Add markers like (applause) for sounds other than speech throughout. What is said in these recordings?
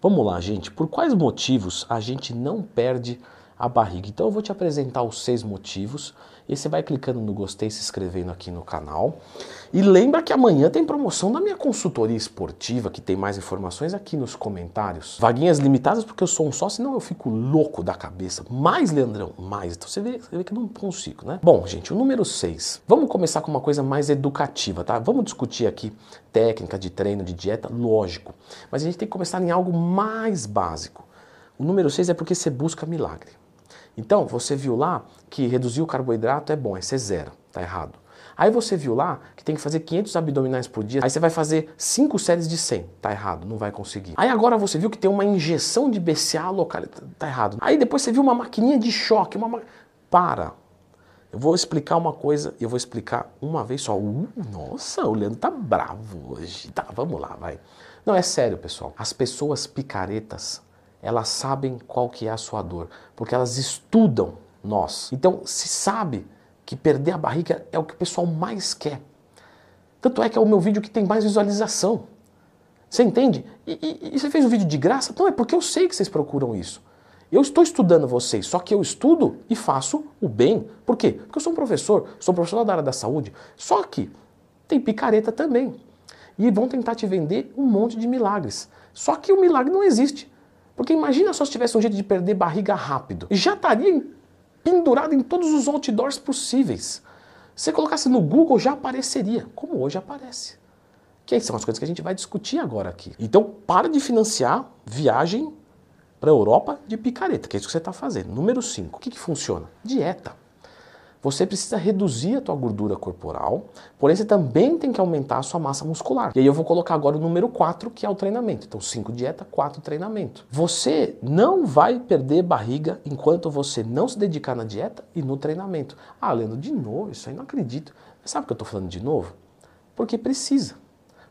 Vamos lá, gente. Por quais motivos a gente não perde a barriga? Então eu vou te apresentar os seis motivos e você vai clicando no gostei, se inscrevendo aqui no canal. E lembra que amanhã tem promoção da minha consultoria esportiva, que tem mais informações aqui nos comentários. Vaguinhas limitadas porque eu sou um sócio, senão eu fico louco da cabeça. Mais, Leandrão, mais. Então você vê, você vê que eu não consigo, né? Bom, gente, o número 6. Vamos começar com uma coisa mais educativa, tá? Vamos discutir aqui técnica de treino, de dieta, lógico. Mas a gente tem que começar em algo mais básico. O número 6 é porque você busca milagre. Então, você viu lá que reduzir o carboidrato é bom, é ser zero, tá errado. Aí você viu lá que tem que fazer 500 abdominais por dia, aí você vai fazer 5 séries de 100, tá errado, não vai conseguir. Aí agora você viu que tem uma injeção de BCA local, tá errado. Aí depois você viu uma maquininha de choque, uma ma... para. Eu vou explicar uma coisa e eu vou explicar uma vez só. Uh, nossa, o Leandro tá bravo hoje. Tá, vamos lá, vai. Não, é sério, pessoal. As pessoas picaretas elas sabem qual que é a sua dor, porque elas estudam nós. Então, se sabe que perder a barriga é o que o pessoal mais quer. Tanto é que é o meu vídeo que tem mais visualização. Você entende? E, e, e você fez um vídeo de graça? Não, é porque eu sei que vocês procuram isso. Eu estou estudando vocês, só que eu estudo e faço o bem. Por quê? Porque eu sou um professor, sou um profissional da área da saúde. Só que tem picareta também. E vão tentar te vender um monte de milagres. Só que o milagre não existe. Porque imagina só se tivesse um jeito de perder barriga rápido. Já estaria pendurado em todos os outdoors possíveis. Se você colocasse no Google, já apareceria, como hoje aparece. Que são as coisas que a gente vai discutir agora aqui. Então, para de financiar viagem para a Europa de picareta, que é isso que você está fazendo. Número 5. O que, que funciona? Dieta você precisa reduzir a tua gordura corporal, porém você também tem que aumentar a sua massa muscular. E aí eu vou colocar agora o número 4, que é o treinamento. Então 5 dieta, 4 treinamento. Você não vai perder barriga enquanto você não se dedicar na dieta e no treinamento. Ah, Leandro, de novo, isso aí não acredito. Mas sabe o que eu estou falando de novo? Porque precisa.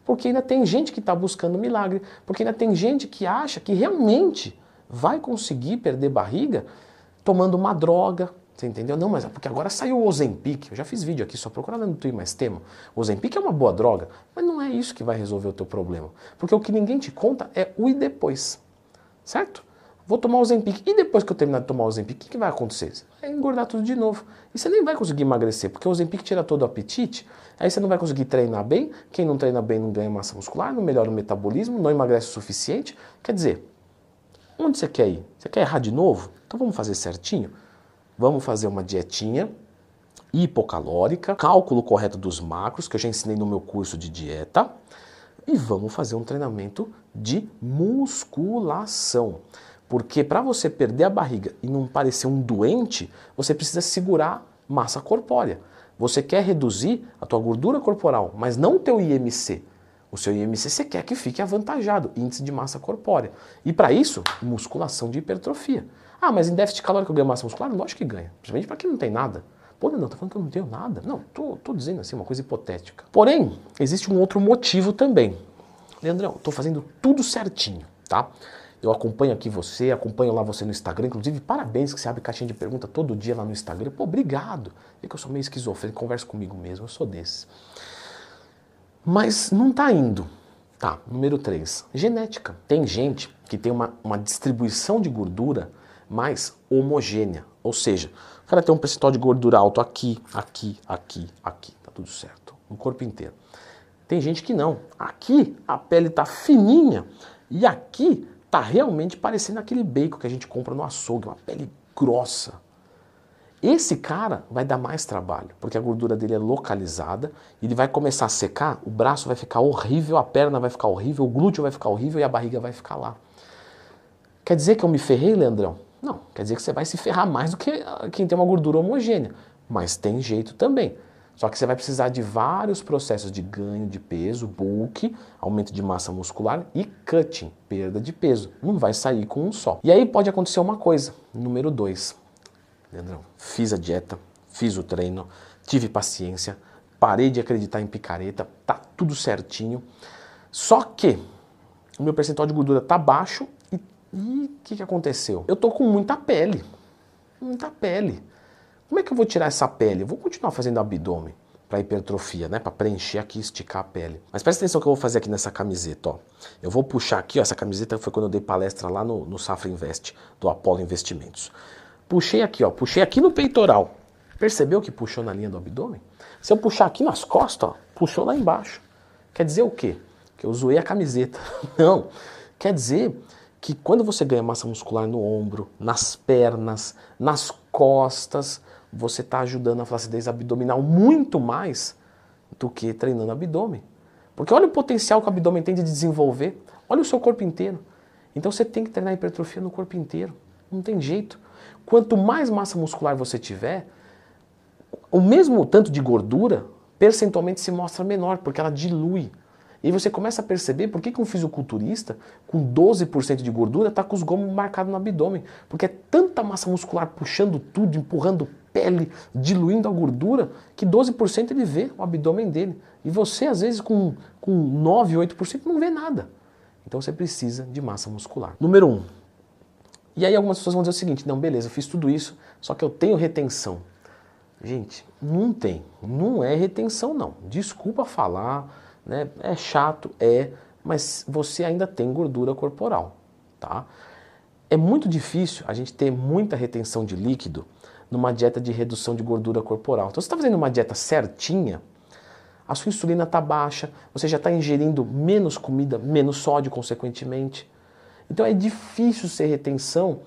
Porque ainda tem gente que está buscando milagre, porque ainda tem gente que acha que realmente vai conseguir perder barriga tomando uma droga, você entendeu? Não, mas é porque agora saiu o Ozempic. Eu já fiz vídeo aqui, só procurando no Twitter mais tema. O Ozempic é uma boa droga, mas não é isso que vai resolver o teu problema. Porque o que ninguém te conta é o e depois. Certo? Vou tomar o Ozempic. E depois que eu terminar de tomar o Ozempic, o que, que vai acontecer? Você vai engordar tudo de novo. E você nem vai conseguir emagrecer, porque o Ozempic tira todo o apetite. Aí você não vai conseguir treinar bem. Quem não treina bem não ganha massa muscular, não melhora o metabolismo, não emagrece o suficiente. Quer dizer, onde você quer ir? Você quer errar de novo? Então vamos fazer certinho? Vamos fazer uma dietinha hipocalórica, cálculo correto dos macros, que eu já ensinei no meu curso de dieta, e vamos fazer um treinamento de musculação. Porque para você perder a barriga e não parecer um doente, você precisa segurar massa corpórea. Você quer reduzir a tua gordura corporal, mas não o teu IMC. O seu IMC você quer que fique avantajado, índice de massa corpórea. E para isso, musculação de hipertrofia. Ah, mas em déficit calórico eu ganho massa muscular? Lógico que ganha. Principalmente para quem não tem nada. Pô, não, tá falando que eu não tenho nada. Não, tô, tô dizendo assim, uma coisa hipotética. Porém, existe um outro motivo também. Leandrão, tô fazendo tudo certinho, tá? Eu acompanho aqui você, acompanho lá você no Instagram. Inclusive, parabéns que você abre caixinha de pergunta todo dia lá no Instagram. Pô, obrigado. Vê que eu sou meio esquizofrênico, conversa comigo mesmo, eu sou desses. Mas não tá indo. Tá, número 3. Genética. Tem gente que tem uma, uma distribuição de gordura mais homogênea. Ou seja, o cara tem um percentual de gordura alto aqui, aqui, aqui, aqui. Tá tudo certo. No corpo inteiro. Tem gente que não. Aqui a pele tá fininha e aqui tá realmente parecendo aquele bacon que a gente compra no açougue, uma pele grossa. Esse cara vai dar mais trabalho, porque a gordura dele é localizada, ele vai começar a secar, o braço vai ficar horrível, a perna vai ficar horrível, o glúteo vai ficar horrível e a barriga vai ficar lá. Quer dizer que eu me ferrei, Leandrão? Não, quer dizer que você vai se ferrar mais do que quem tem uma gordura homogênea. Mas tem jeito também. Só que você vai precisar de vários processos de ganho de peso, bulk, aumento de massa muscular e cutting, perda de peso. Não vai sair com um só. E aí pode acontecer uma coisa. Número dois. Leandrão, fiz a dieta, fiz o treino, tive paciência, parei de acreditar em picareta, tá tudo certinho. Só que o meu percentual de gordura tá baixo e o que, que aconteceu? Eu tô com muita pele. Muita pele. Como é que eu vou tirar essa pele? Eu vou continuar fazendo abdômen. para hipertrofia, né? Para preencher aqui, esticar a pele. Mas presta atenção que eu vou fazer aqui nessa camiseta, ó. Eu vou puxar aqui, ó, essa camiseta foi quando eu dei palestra lá no, no Safra Invest, do Apollo Investimentos. Puxei aqui, ó, puxei aqui no peitoral. Percebeu que puxou na linha do abdômen? Se eu puxar aqui nas costas, ó, puxou lá embaixo. Quer dizer o quê? Que eu zoei a camiseta. (laughs) Não. Quer dizer que quando você ganha massa muscular no ombro, nas pernas, nas costas, você está ajudando a flacidez abdominal muito mais do que treinando abdômen. Porque olha o potencial que o abdômen tem de desenvolver, olha o seu corpo inteiro. Então você tem que treinar hipertrofia no corpo inteiro, não tem jeito. Quanto mais massa muscular você tiver, o mesmo tanto de gordura percentualmente se mostra menor, porque ela dilui. E você começa a perceber por que, que um fisiculturista com 12% de gordura está com os gomos marcados no abdômen. Porque é tanta massa muscular puxando tudo, empurrando pele, diluindo a gordura, que 12% ele vê o abdômen dele. E você, às vezes, com, com 9, 8% não vê nada. Então você precisa de massa muscular. Número 1. Um. E aí algumas pessoas vão dizer o seguinte, não, beleza, eu fiz tudo isso, só que eu tenho retenção. Gente, não tem. Não é retenção, não. Desculpa falar né? É chato, é, mas você ainda tem gordura corporal, tá? É muito difícil a gente ter muita retenção de líquido numa dieta de redução de gordura corporal. Então, você está fazendo uma dieta certinha, a sua insulina está baixa, você já está ingerindo menos comida, menos sódio, consequentemente. Então, é difícil ser retenção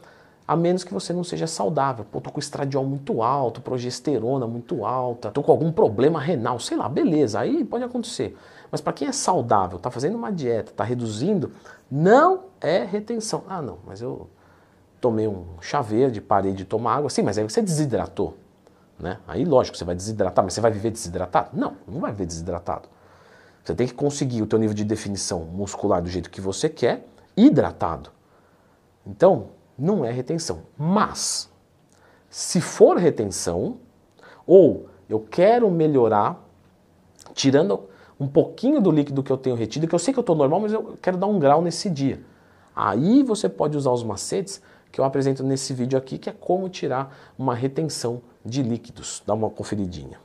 a menos que você não seja saudável. Pô, tô com estradiol muito alto, progesterona muito alta, tô com algum problema renal, sei lá, beleza, aí pode acontecer. Mas para quem é saudável, está fazendo uma dieta, está reduzindo, não é retenção. Ah, não, mas eu tomei um chá verde, parei de tomar água. Sim, mas aí você desidratou. Né? Aí, lógico, você vai desidratar, mas você vai viver desidratado? Não, não vai viver desidratado. Você tem que conseguir o teu nível de definição muscular do jeito que você quer, hidratado. Então, não é retenção. Mas, se for retenção, ou eu quero melhorar, tirando um pouquinho do líquido que eu tenho retido, que eu sei que eu estou normal, mas eu quero dar um grau nesse dia. Aí você pode usar os macetes que eu apresento nesse vídeo aqui, que é como tirar uma retenção de líquidos. Dá uma conferidinha.